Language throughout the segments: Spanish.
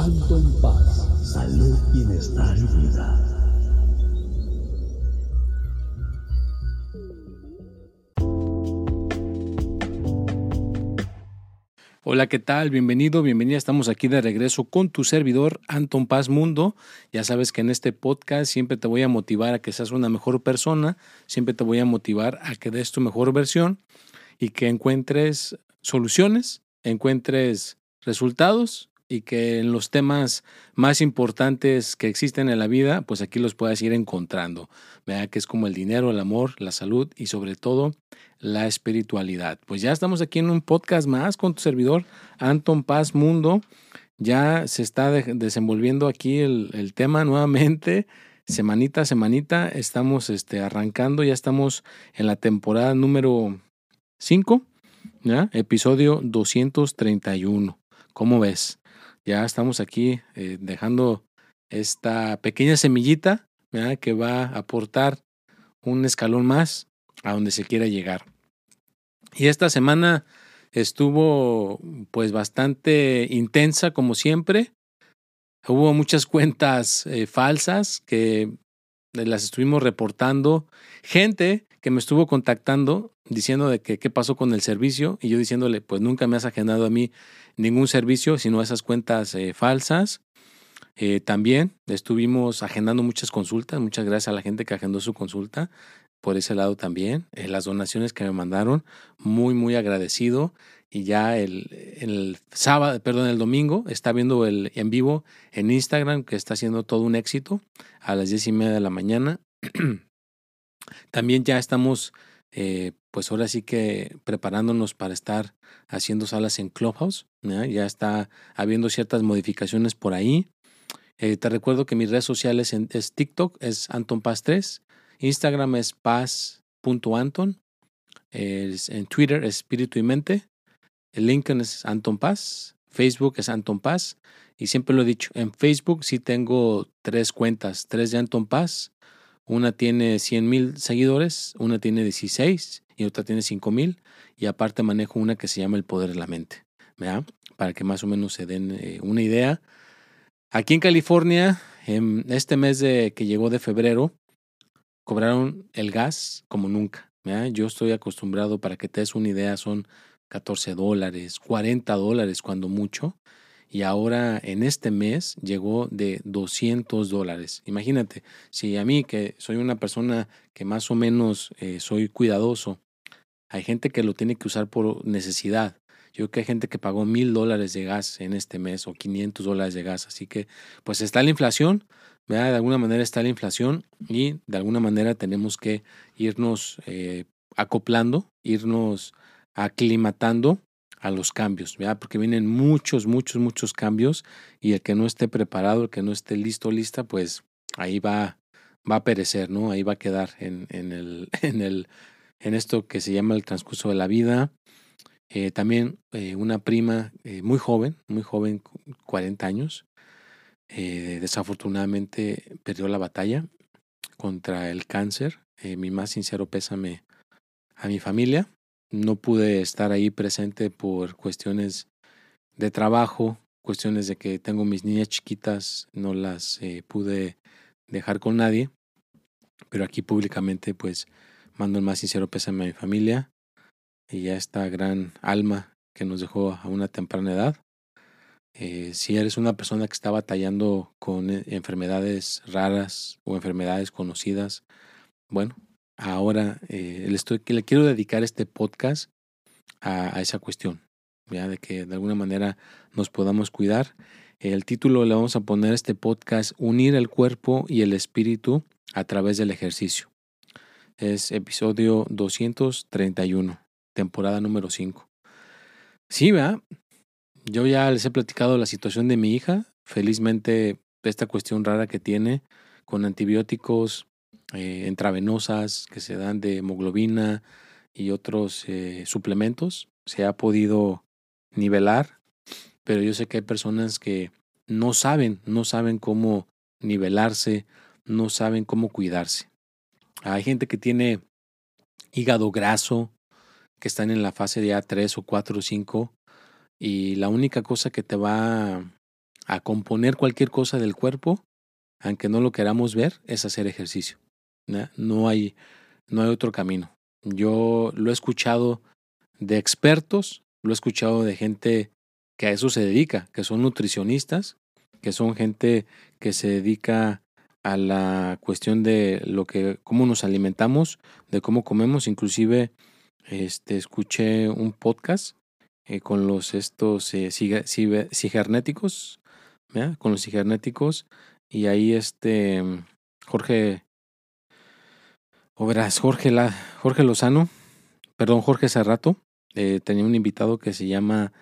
Alto en paz, salud, bienestar y vida. Hola, ¿qué tal? Bienvenido, bienvenida. Estamos aquí de regreso con tu servidor, Anton Paz Mundo. Ya sabes que en este podcast siempre te voy a motivar a que seas una mejor persona, siempre te voy a motivar a que des tu mejor versión y que encuentres soluciones, encuentres resultados y que en los temas más importantes que existen en la vida, pues aquí los puedas ir encontrando. Vea que es como el dinero, el amor, la salud y sobre todo la espiritualidad. Pues ya estamos aquí en un podcast más con tu servidor, Anton Paz Mundo. Ya se está desenvolviendo aquí el, tema nuevamente. Semanita a semanita estamos este, arrancando, ya estamos en la temporada número 5, ¿ya? episodio 231. ¿Cómo ves? Ya estamos aquí eh, dejando esta pequeña semillita que va a aportar un escalón más a donde se quiera llegar. Y esta semana estuvo pues bastante intensa como siempre. Hubo muchas cuentas eh, falsas que las estuvimos reportando. Gente que me estuvo contactando diciendo de que qué pasó con el servicio y yo diciéndole pues nunca me has agendado a mí ningún servicio sino esas cuentas eh, falsas. Eh, también estuvimos agendando muchas consultas, muchas gracias a la gente que agendó su consulta por ese lado también. Eh, las donaciones que me mandaron, muy, muy agradecido. Y ya el, el sábado, perdón, el domingo, está viendo el en vivo en Instagram, que está haciendo todo un éxito, a las diez y media de la mañana. también ya estamos eh, pues ahora sí que preparándonos para estar haciendo salas en Clubhouse. Ya está habiendo ciertas modificaciones por ahí. Eh, te recuerdo que mis redes sociales es TikTok, es Anton Paz 3, Instagram es paz.anton, en Twitter es Espíritu y Mente, el LinkedIn es Anton Paz, Facebook es Anton Paz, y siempre lo he dicho, en Facebook sí tengo tres cuentas, tres de Anton Paz, una tiene 100 mil seguidores, una tiene 16 y otra tiene 5 mil. Y aparte manejo una que se llama El Poder de la Mente. ¿verdad? Para que más o menos se den eh, una idea. Aquí en California, en este mes de, que llegó de febrero, cobraron el gas como nunca. ¿verdad? Yo estoy acostumbrado, para que te des una idea, son 14 dólares, 40 dólares cuando mucho y ahora en este mes llegó de 200 dólares. Imagínate, si a mí que soy una persona que más o menos eh, soy cuidadoso, hay gente que lo tiene que usar por necesidad. Yo creo que hay gente que pagó mil dólares de gas en este mes o 500 dólares de gas. Así que pues está la inflación, ¿verdad? De alguna manera está la inflación y de alguna manera tenemos que irnos eh, acoplando, irnos aclimatando a los cambios, ¿verdad? porque vienen muchos, muchos, muchos cambios y el que no esté preparado, el que no esté listo, lista, pues ahí va, va a perecer, ¿no? Ahí va a quedar en, en, el, en, el, en esto que se llama el transcurso de la vida. Eh, también eh, una prima eh, muy joven, muy joven, 40 años, desafortunadamente perdió la batalla contra el cáncer. mi más sincero pésame a mi familia, no pude estar ahí presente por cuestiones de trabajo, cuestiones de que tengo mis niñas chiquitas, no las eh, pude dejar con nadie, pero aquí públicamente pues mando el más sincero pésame a mi familia y a esta gran alma que nos dejó a una temprana edad. Eh, si eres una persona que está batallando con eh, enfermedades raras o enfermedades conocidas, bueno, ahora eh, le, estoy, quiero dedicar este podcast a, esa cuestión, de que de alguna manera nos podamos cuidar. El título le vamos a poner a este podcast Unir el cuerpo y el espíritu a través del ejercicio. Es episodio 231, temporada número 5. Sí, ¿verdad? Yo ya les he platicado la situación de mi hija. Felizmente, esta cuestión rara que tiene con antibióticos eh, intravenosas que se dan de hemoglobina y otros eh, suplementos, se ha podido nivelar, pero yo sé que hay personas que no saben, no saben cómo nivelarse, no saben cómo cuidarse. Hay gente que tiene hígado graso, que están en la fase de A3 o 4 o 5, y la única cosa que te va a componer cualquier cosa del cuerpo, aunque no lo queramos ver, es hacer ejercicio. No hay, no hay otro camino. Yo lo he escuchado de expertos, lo he escuchado de gente que a eso se dedica, que son nutricionistas, que son gente que se dedica a la cuestión de lo que cómo nos alimentamos, de cómo comemos, inclusive este escuché un podcast eh, con los estos eh, con los y ahí este Jorge o verás Jorge la, Jorge Lozano, perdón Jorge Serrato, eh, tenía un invitado que se llama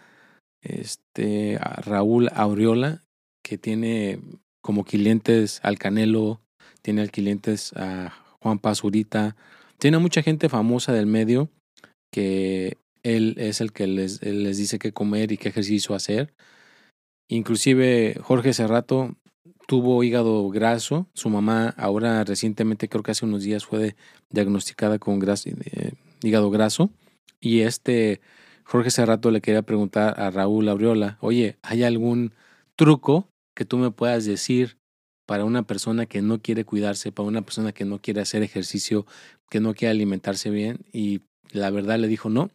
este Raúl Aureola que tiene como clientes al Canelo, tiene al clientes a Juan Pazurita, tiene mucha gente famosa del medio que él es el que les, les dice qué comer y qué ejercicio hacer. Inclusive Jorge Serrato tuvo hígado graso. Su mamá ahora recientemente, creo que hace unos días, fue diagnosticada con eh, hígado graso. Y este Jorge Serrato le quería preguntar a Raúl Aureola, oye, ¿hay algún truco que tú me puedas decir para una persona que no quiere cuidarse, para una persona que no quiere hacer ejercicio, que no quiere alimentarse bien? Y la verdad le dijo, no,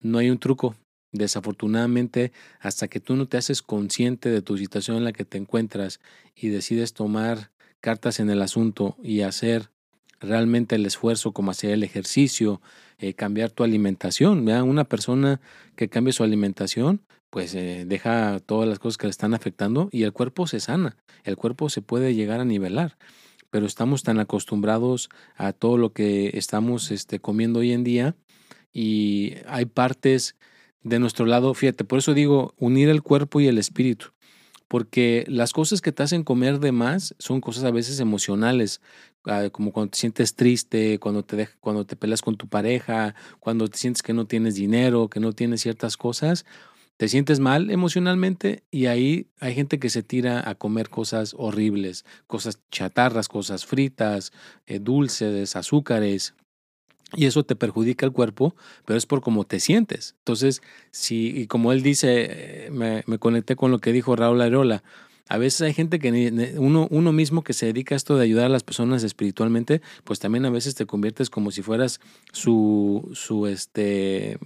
no hay un truco. Desafortunadamente, hasta que tú no te haces consciente de tu situación en la que te encuentras y decides tomar cartas en el asunto y hacer realmente el esfuerzo como hacer el ejercicio, eh, cambiar tu alimentación. Una persona que cambie su alimentación pues eh, deja todas las cosas que le están afectando y el cuerpo se sana, el cuerpo se puede llegar a nivelar, pero estamos tan acostumbrados a todo lo que estamos este, comiendo hoy en día y hay partes de nuestro lado, fíjate, por eso digo unir el cuerpo y el espíritu, porque las cosas que te hacen comer de más son cosas a veces emocionales, ah, como cuando te sientes triste, cuando te, cuando te peleas con tu pareja, cuando te sientes que no tienes dinero, que no tienes ciertas cosas, te sientes mal emocionalmente y ahí hay gente que se tira a comer cosas horribles, cosas chatarras, cosas fritas, eh, dulces, azúcares. Y eso te perjudica el cuerpo, pero es por cómo te sientes. Entonces, si, y como él dice, eh, me, me conecté con lo que dijo Raúl Areola, a veces hay gente que uno, uno mismo que se dedica a esto de ayudar a las personas espiritualmente, pues también a veces te conviertes como si fueras su, su este,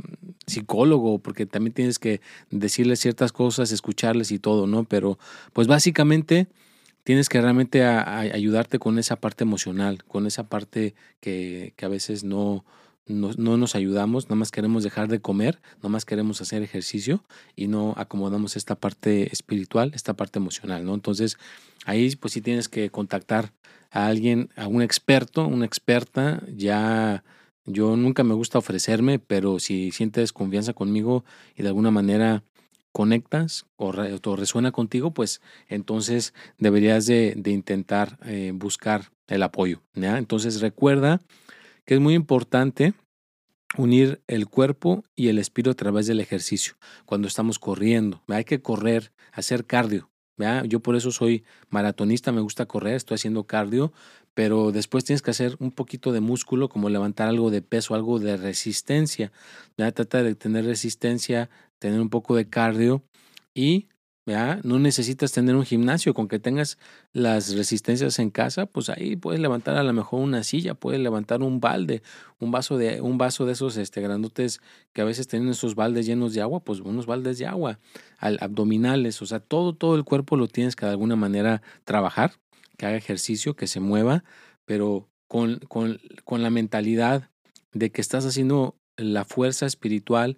psicólogo, porque también tienes que decirles ciertas cosas, escucharles y todo, ¿no? Pero pues básicamente tienes que realmente ayudarte con esa parte emocional, con esa parte que, que a veces no, no, nos ayudamos, nada más queremos dejar de comer, nada más queremos hacer ejercicio y no acomodamos esta parte espiritual, esta parte emocional, ¿no? Entonces, ahí pues sí tienes que contactar a alguien, a un experto, una experta, ya yo nunca me gusta ofrecerme, pero si sientes confianza conmigo y de alguna manera conectas o, resuena contigo, pues entonces deberías de, intentar eh, buscar el apoyo. Entonces recuerda que es muy importante unir el cuerpo y el espíritu a través del ejercicio. Cuando estamos corriendo, hay que correr, hacer cardio. Yo por eso soy maratonista, me gusta correr, estoy haciendo cardio, pero después tienes que hacer un poquito de músculo, como levantar algo de peso, algo de resistencia. Trata de tener resistencia, tener un poco de cardio y no necesitas tener un gimnasio, con que tengas las resistencias en casa, pues ahí puedes levantar a lo mejor una silla, puedes levantar un balde, un vaso de, un vaso de esos este, grandotes que a veces tienen esos baldes llenos de agua, pues unos baldes de agua, al, abdominales, o sea, todo, todo el cuerpo lo tienes que de alguna manera trabajar, que haga ejercicio, que se mueva, pero con, con, con la mentalidad de que estás haciendo la fuerza espiritual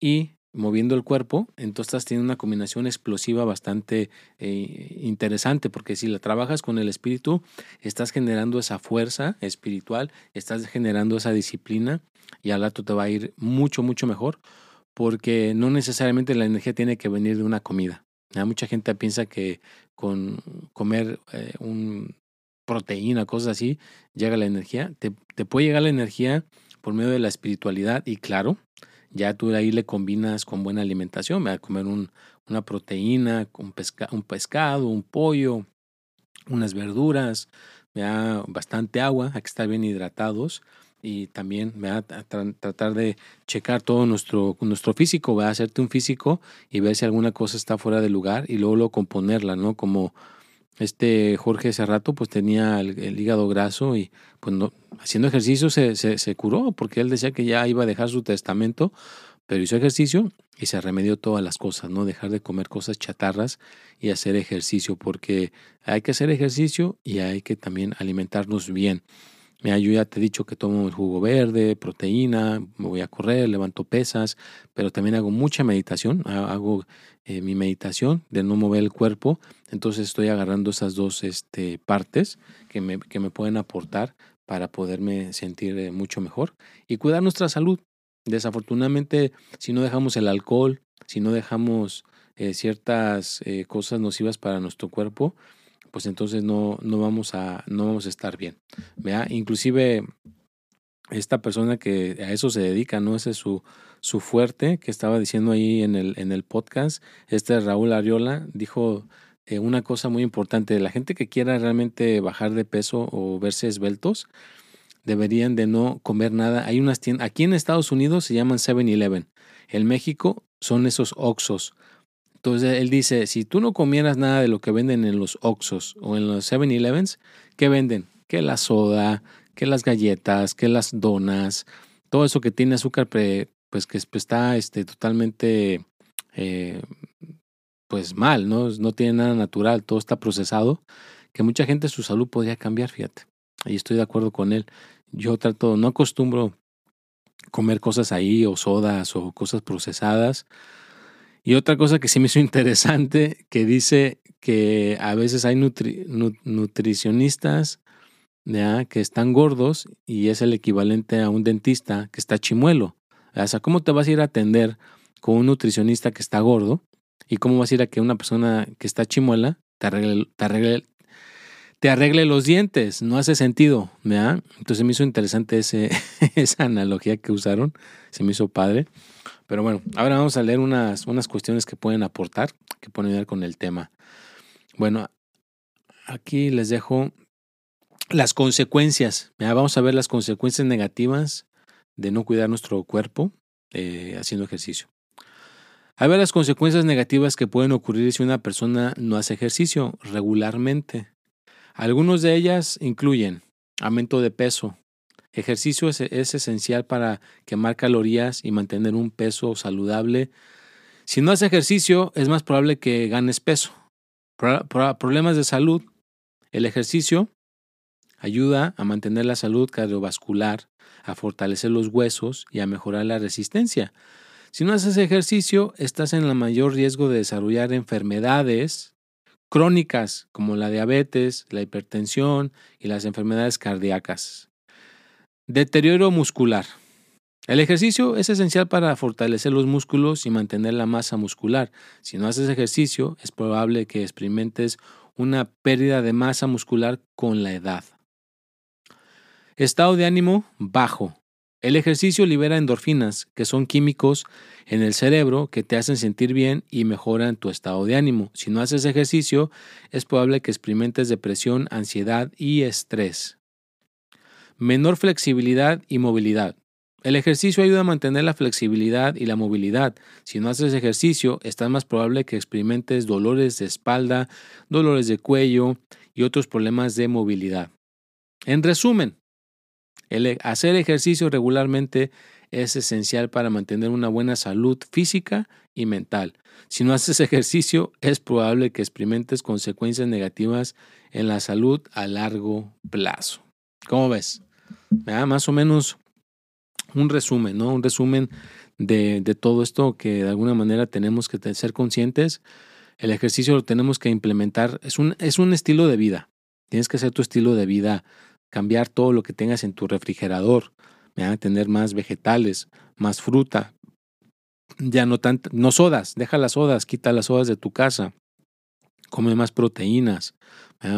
y moviendo el cuerpo, entonces teniendo una combinación explosiva bastante eh, interesante, porque si la trabajas con el espíritu, estás generando esa fuerza espiritual, estás generando esa disciplina y al rato te va a ir mucho, mucho mejor, porque no necesariamente la energía tiene que venir de una comida. Mucha gente piensa que con comer eh, un proteína, cosas así, llega la energía. Te, te puede llegar la energía por medio de la espiritualidad y claro, ya tú ahí le combinas con buena alimentación, a comer un, una proteína, un, pescado, un pollo, unas verduras, bastante agua, hay que estar bien hidratados y también a tratar de checar todo nuestro, nuestro físico, a hacerte un físico y ver si alguna cosa está fuera de lugar y luego, luego componerla, ¿no? Como este Jorge hace rato pues tenía el, hígado graso y pues no, haciendo ejercicio se, se, curó porque él decía que ya iba a dejar su testamento, pero hizo ejercicio y se remedió todas las cosas, ¿no? Dejar de comer cosas chatarras y hacer ejercicio porque hay que hacer ejercicio y hay que también alimentarnos bien. Yo ya te he dicho que tomo el jugo verde, proteína, me voy a correr, levanto pesas, pero también hago mucha meditación, hago eh, mi meditación de no mover el cuerpo, entonces estoy agarrando esas dos este, partes que me, que me pueden aportar para poderme sentir eh, mucho mejor y cuidar nuestra salud. Desafortunadamente, si no dejamos el alcohol, si no dejamos eh, ciertas cosas nocivas para nuestro cuerpo, pues entonces no, no, vamos, a, no vamos a estar bien. ¿vea? Inclusive esta persona que a eso se dedica, ¿no? Ese es su, su fuerte que estaba diciendo ahí en el, en el podcast. Este Raúl Ariola dijo eh, una cosa muy importante. La gente que quiera realmente bajar de peso o verse esbeltos, deberían de no comer nada. Hay unas tiendas, aquí en Estados Unidos se llaman 7-Eleven. En México son esos Oxos. Entonces él dice, si tú no comieras nada de lo que venden en los Oxos o en los 7-Elevens, ¿qué venden? Que la soda, que las galletas, que las donas, todo eso que tiene azúcar, pues que pues, está este, totalmente eh, pues mal, ¿no? No tiene nada natural, todo está procesado, que mucha gente su salud podría cambiar, fíjate. Y estoy de acuerdo con él. Yo trato, no acostumbro comer cosas ahí o sodas o cosas procesadas y otra cosa que sí me hizo interesante, que dice que a veces hay nutricionistas que están gordos y es el equivalente a un dentista que está chimuelo. O sea, ¿cómo te vas a ir a atender con un nutricionista que está gordo? ¿Y cómo vas a ir a que una persona que está chimuela te arregle, los dientes? No hace sentido. Entonces me hizo interesante ese, esa analogía que usaron. Se me hizo padre. Pero bueno, ahora vamos a leer unas, unas cuestiones que pueden aportar, que pueden ayudar con el tema. Bueno, aquí les dejo las consecuencias. vamos a ver las consecuencias negativas de no cuidar nuestro cuerpo eh, haciendo ejercicio. A ver las consecuencias negativas que pueden ocurrir si una persona no hace ejercicio regularmente. Algunas de ellas incluyen aumento de peso, Ejercicio es, esencial para quemar calorías y mantener un peso saludable. Si no haces ejercicio, es más probable que ganes peso. problemas de salud. El ejercicio ayuda a mantener la salud cardiovascular, a fortalecer los huesos y a mejorar la resistencia. Si no haces ejercicio, estás en el mayor riesgo de desarrollar enfermedades crónicas como la diabetes, la hipertensión y las enfermedades cardíacas. Deterioro muscular. El ejercicio es esencial para fortalecer los músculos y mantener la masa muscular. Si no haces ejercicio, es probable que experimentes una pérdida de masa muscular con la edad. Estado de ánimo bajo. El ejercicio libera endorfinas, que son químicos en el cerebro que te hacen sentir bien y mejoran tu estado de ánimo. Si no haces ejercicio, es probable que experimentes depresión, ansiedad y estrés. Menor flexibilidad y movilidad. El ejercicio ayuda a mantener la flexibilidad y la movilidad. Si no haces ejercicio, está más probable que experimentes dolores de espalda, dolores de cuello y otros problemas de movilidad. En resumen, e, hacer ejercicio regularmente es esencial para mantener una buena salud física y mental. Si no haces ejercicio, es probable que experimentes consecuencias negativas en la salud a largo plazo. ¿Cómo ves? Más o menos un resumen, ¿no? Un resumen de, de, todo esto que de alguna manera tenemos que ser conscientes. El ejercicio lo tenemos que implementar. Es un, es un estilo de vida. Tienes que hacer tu estilo de vida, cambiar todo lo que tengas en tu refrigerador, tener más vegetales, más fruta. Ya no tan, no sodas, deja las sodas, quita las sodas de tu casa. Come más proteínas,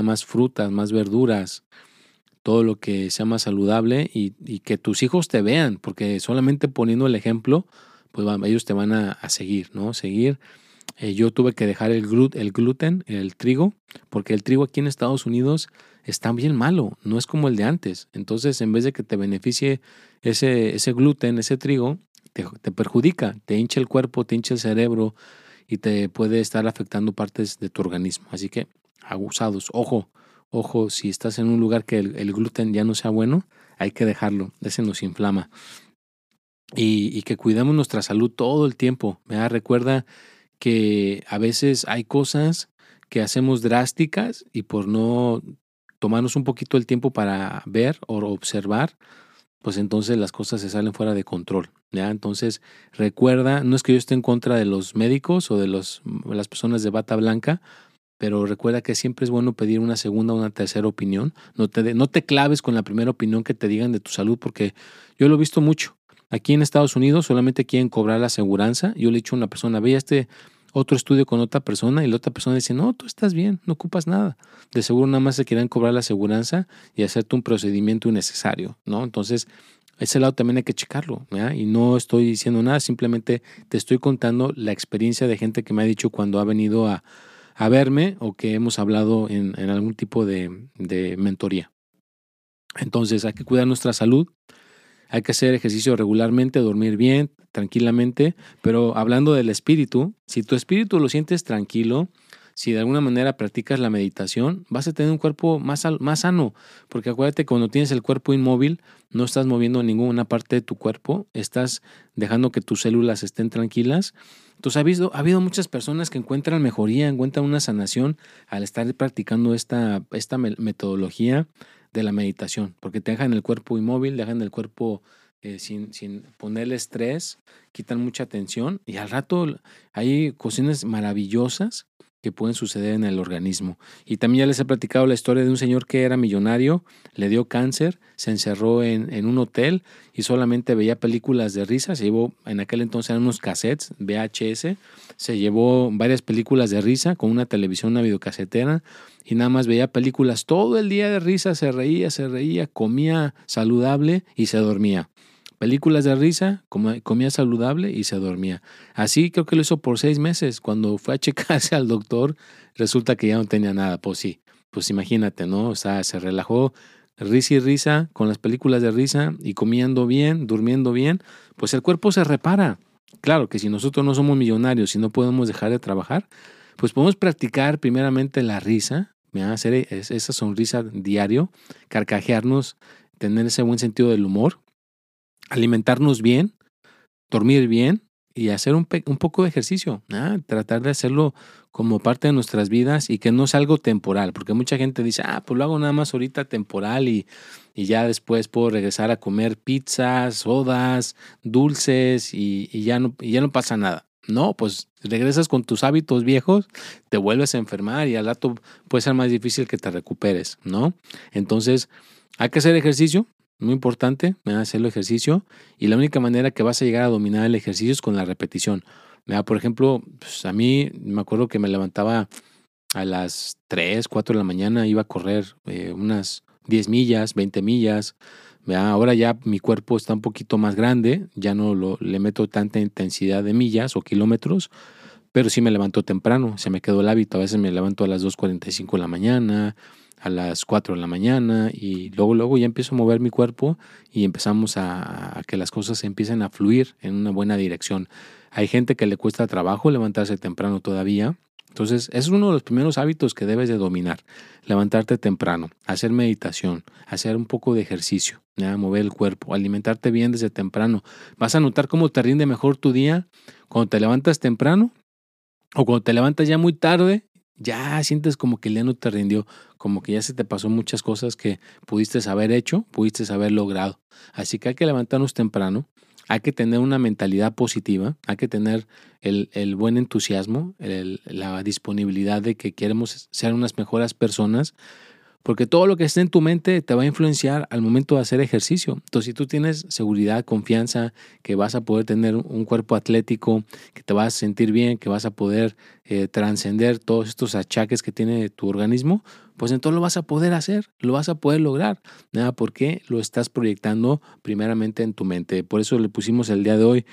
más frutas, más verduras, todo lo que sea más saludable y, que tus hijos te vean, porque solamente poniendo el ejemplo, pues ellos te van a, seguir, ¿no? Seguir. Eh, yo tuve que dejar el, gluten, el trigo, porque el trigo aquí en Estados Unidos está bien malo, no es como el de antes. Entonces, en vez de que te beneficie ese, ese gluten, ese trigo, te, te perjudica, te hincha el cuerpo, te hincha el cerebro y te puede estar afectando partes de tu organismo. Así que, abusados, ojo, Ojo, si estás en un lugar que el, gluten ya no sea bueno, hay que dejarlo, ese nos inflama. Y, que cuidemos nuestra salud todo el tiempo. me Recuerda que a veces hay cosas que hacemos drásticas y por no tomarnos un poquito el tiempo para ver o observar, pues entonces las cosas se salen fuera de control. ¿ya? Entonces, recuerda, no es que yo esté en contra de los médicos o de los, las personas de bata blanca, pero recuerda que siempre es bueno pedir una segunda o una tercera opinión. No te, no te claves con la primera opinión que te digan de tu salud, porque yo lo he visto mucho. Aquí en Estados Unidos solamente quieren cobrar la aseguranza. Yo le he dicho a una persona, ve este otro estudio con otra persona y la otra persona dice, no, tú estás bien, no ocupas nada. De seguro nada más se quieren cobrar la aseguranza y hacerte un procedimiento innecesario, ¿no? Entonces, ese lado también hay que checarlo, Y no estoy diciendo nada, simplemente te estoy contando la experiencia de gente que me ha dicho cuando ha venido a, a verme o que hemos hablado en, algún tipo de, de mentoría. Entonces hay que cuidar nuestra salud, hay que hacer ejercicio regularmente, dormir bien, tranquilamente, pero hablando del espíritu, si tu espíritu lo sientes tranquilo, si de alguna manera practicas la meditación, vas a tener un cuerpo más, más sano, porque acuérdate, cuando tienes el cuerpo inmóvil, no estás moviendo ninguna parte de tu cuerpo, estás dejando que tus células estén tranquilas. Entonces ha habido, ha habido muchas personas que encuentran mejoría, encuentran una sanación al estar practicando esta, esta metodología de la meditación, porque te dejan el cuerpo inmóvil, dejan el cuerpo eh, sin, sin ponerle estrés, quitan mucha tensión y al rato hay cocinas maravillosas que pueden suceder en el organismo. Y también ya les he platicado la historia de un señor que era millonario, le dio cáncer, se encerró en, en un hotel y solamente veía películas de risa. Se llevó, en aquel entonces eran unos cassettes VHS, se llevó varias películas de risa con una televisión, una videocasetera y nada más veía películas todo el día de risa, se reía, se reía, comía saludable y se dormía películas de risa, comía saludable y se dormía. Así creo que lo hizo por seis meses. Cuando fue a checarse al doctor, resulta que ya no tenía nada. Pues sí, pues imagínate, ¿no? O sea, se relajó risa y risa con las películas de risa y comiendo bien, durmiendo bien, pues el cuerpo se repara. Claro que si nosotros no somos millonarios y no podemos dejar de trabajar, pues podemos practicar primeramente la risa, hacer esa sonrisa diario, carcajearnos, tener ese buen sentido del humor alimentarnos bien, dormir bien y hacer un, un poco de ejercicio, tratar de hacerlo como parte de nuestras vidas y que no es algo temporal, porque mucha gente dice, ah, pues lo hago nada más ahorita temporal y, y ya después puedo regresar a comer pizzas, sodas, dulces y, y ya, no, y ya no pasa nada. No, pues regresas con tus hábitos viejos, te vuelves a enfermar y al rato puede ser más difícil que te recuperes, ¿no? Entonces, hay que hacer ejercicio, muy importante, hacer el ejercicio y la única manera que vas a llegar a dominar el ejercicio es con la repetición. Por ejemplo, pues, a mí me acuerdo que me levantaba a las 3, 4 de la mañana, iba a correr eh, unas 10 millas, 20 millas. Ahora ya mi cuerpo está un poquito más grande, ya no lo, le meto tanta intensidad de millas o kilómetros, pero sí me levanto temprano, se me quedó el hábito. A veces me levanto a las 2.45 de la mañana, a las 4 de la mañana y luego, luego ya empiezo a mover mi cuerpo y empezamos a, que las cosas empiecen a fluir en una buena dirección. Hay gente que le cuesta trabajo levantarse temprano todavía. Entonces, es uno de los primeros hábitos que debes de dominar. Levantarte temprano, hacer meditación, hacer un poco de ejercicio, mover el cuerpo, alimentarte bien desde temprano. Vas a notar cómo te rinde mejor tu día cuando te levantas temprano o cuando te levantas ya muy tarde Ya sientes como que el día no te rindió, como que ya se te pasó muchas cosas que pudiste haber hecho, pudiste haber logrado. Así que hay que levantarnos temprano, hay que tener una mentalidad positiva, hay que tener el, el buen entusiasmo, la disponibilidad de que queremos ser unas mejores personas, porque todo lo que esté en tu mente te va a influenciar al momento de hacer ejercicio. Entonces, si tú tienes seguridad, confianza, que vas a poder tener un cuerpo atlético, que te vas a sentir bien, que vas a poder eh, trascender todos estos achaques que tiene tu organismo, pues entonces lo vas a poder hacer, lo vas a poder lograr. Nada, porque lo estás proyectando primeramente en tu mente. Por eso le pusimos el día de hoy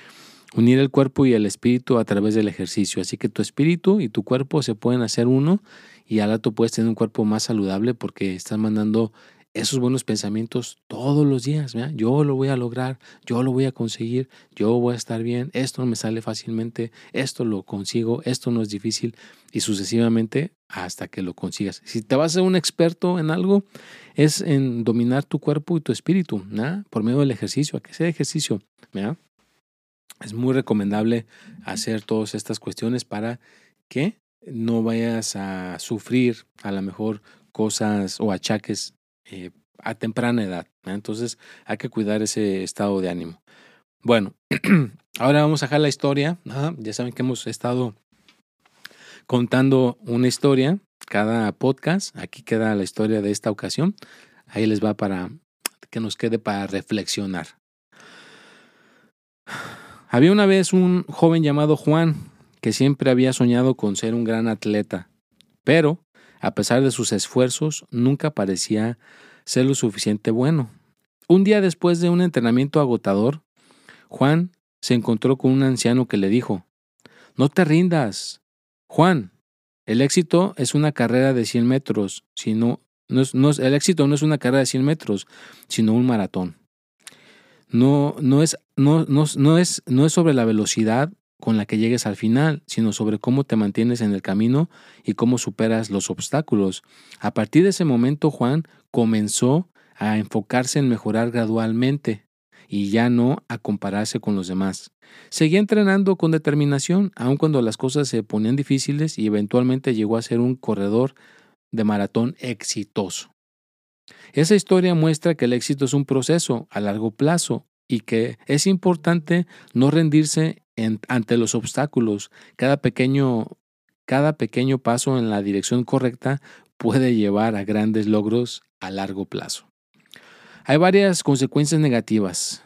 unir el cuerpo y el espíritu a través del ejercicio. Así que tu espíritu y tu cuerpo se pueden hacer uno y al rato puedes tener un cuerpo más saludable porque estás mandando esos buenos pensamientos todos los días. Yo lo voy a lograr, yo lo voy a conseguir, yo voy a estar bien, esto no me sale fácilmente, esto lo consigo, esto no es difícil y sucesivamente hasta que lo consigas. Si te vas a ser un experto en algo, es en dominar tu cuerpo y tu espíritu, por medio del ejercicio, a que sea ejercicio. Es muy recomendable hacer todas estas cuestiones para que no vayas a sufrir a lo mejor cosas o achaques eh, a temprana edad. Entonces hay que cuidar ese estado de ánimo. Bueno, ahora vamos a dejar la historia. Ya saben que hemos estado contando una historia cada podcast. Aquí queda la historia de esta ocasión. Ahí les va para que nos quede para reflexionar. Había una vez un joven llamado Juan que siempre había soñado con ser un gran atleta, pero, a pesar de sus esfuerzos, nunca parecía ser lo suficiente bueno. Un día después de un entrenamiento agotador, Juan se encontró con un anciano que le dijo, No te rindas. Juan, el éxito es una carrera de 100 metros, sino, no es, el éxito no es una carrera de 100 metros, sino un maratón. No, no, es, no, no, no, es, no es sobre la velocidad con la que llegues al final, sino sobre cómo te mantienes en el camino y cómo superas los obstáculos. A partir de ese momento, Juan comenzó a enfocarse en mejorar gradualmente y ya no a compararse con los demás. Seguía entrenando con determinación, aun cuando las cosas se ponían difíciles y eventualmente llegó a ser un corredor de maratón exitoso. Esa historia muestra que el éxito es un proceso a largo plazo y que es importante no rendirse ante los obstáculos. Cada pequeño, cada pequeño paso en la dirección correcta puede llevar a grandes logros a largo plazo. Hay varias consecuencias negativas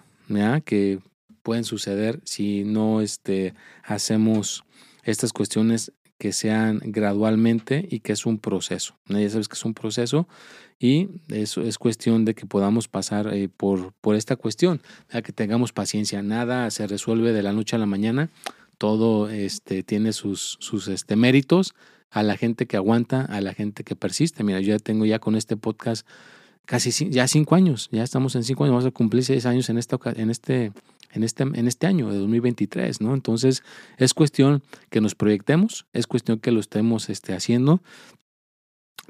que pueden suceder si no este, hacemos estas cuestiones que sean gradualmente y que es un proceso. Ya sabes que es un proceso y eso es cuestión de que podamos pasar eh, por, por esta cuestión, que tengamos paciencia. Nada se resuelve de la noche a la mañana, todo este, tiene sus, sus este, méritos a la gente que aguanta, a la gente que persiste. Mira, yo ya tengo ya con este podcast casi ya cinco años, ya estamos en cinco años, vamos a cumplir seis años en, esta, en este en este, en este año de 2023, ¿no? Entonces es cuestión que nos proyectemos, es cuestión que lo estemos este, haciendo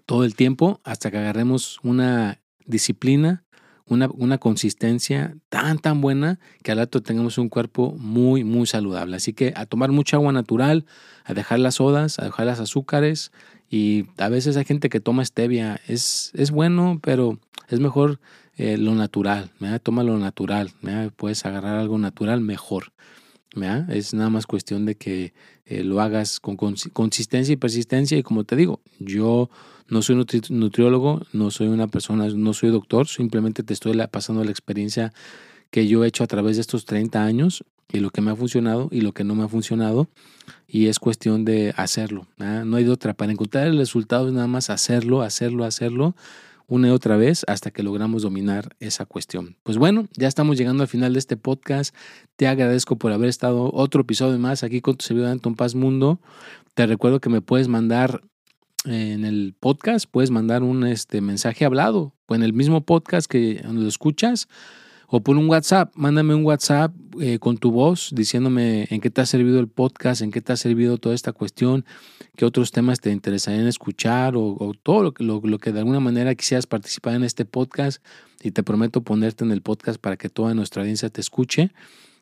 todo el tiempo hasta que agarremos una disciplina, una, una, consistencia tan, tan buena que al rato tengamos un cuerpo muy, muy saludable. Así que a tomar mucha agua natural, a dejar las sodas, a dejar las azúcares y a veces hay gente que toma stevia. Es, es bueno, pero es mejor eh, lo natural, toma lo natural, puedes agarrar algo natural mejor. Es nada más cuestión de que eh, lo hagas con consistencia y persistencia y como te digo, yo no soy nutriólogo, no soy una persona, no soy doctor, simplemente te estoy pasando la experiencia que yo he hecho a través de estos 30 años y lo que me ha funcionado y lo que no me ha funcionado y es cuestión de hacerlo. No hay de otra. Para encontrar el resultado es nada más hacerlo, hacerlo, hacerlo una y otra vez hasta que logramos dominar esa cuestión. Pues bueno, ya estamos llegando al final de este podcast. Te agradezco por haber estado otro episodio más aquí con tu servidor Anton Paz Mundo. Te recuerdo que me puedes mandar en el podcast, puedes mandar un este, mensaje hablado o en el mismo podcast que lo escuchas o por un WhatsApp, mándame un WhatsApp eh, con tu voz diciéndome en qué te ha servido el podcast, en qué te ha servido toda esta cuestión, qué otros temas te interesarían escuchar o, todo lo, lo, lo, que de alguna manera quisieras participar en este podcast y te prometo ponerte en el podcast para que toda nuestra audiencia te escuche.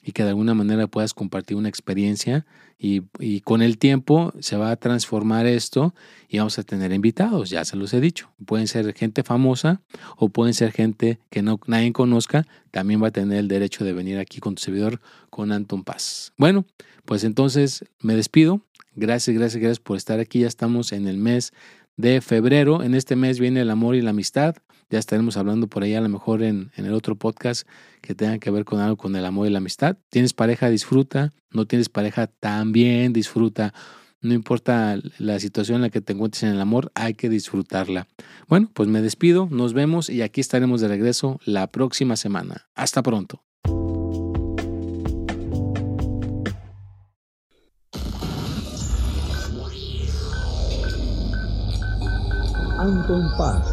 Y que de alguna manera puedas compartir una experiencia y, y, con el tiempo se va a transformar esto y vamos a tener invitados, ya se los he dicho. Pueden ser gente famosa o pueden ser gente que no, nadie conozca, también va a tener el derecho de venir aquí con tu servidor con Anton Paz. Bueno, pues entonces me despido. Gracias, gracias, gracias por estar aquí. Ya estamos en el mes de febrero. En este mes viene el amor y la amistad. Ya estaremos hablando por ahí a lo mejor en, el otro podcast que tenga que ver con algo con el amor y la amistad. Tienes pareja, disfruta. No tienes pareja, también disfruta. No importa la situación en la que te encuentres en el amor, hay que disfrutarla. Bueno, pues me despido, nos vemos y aquí estaremos de regreso la próxima semana. Hasta pronto. Anton Paz,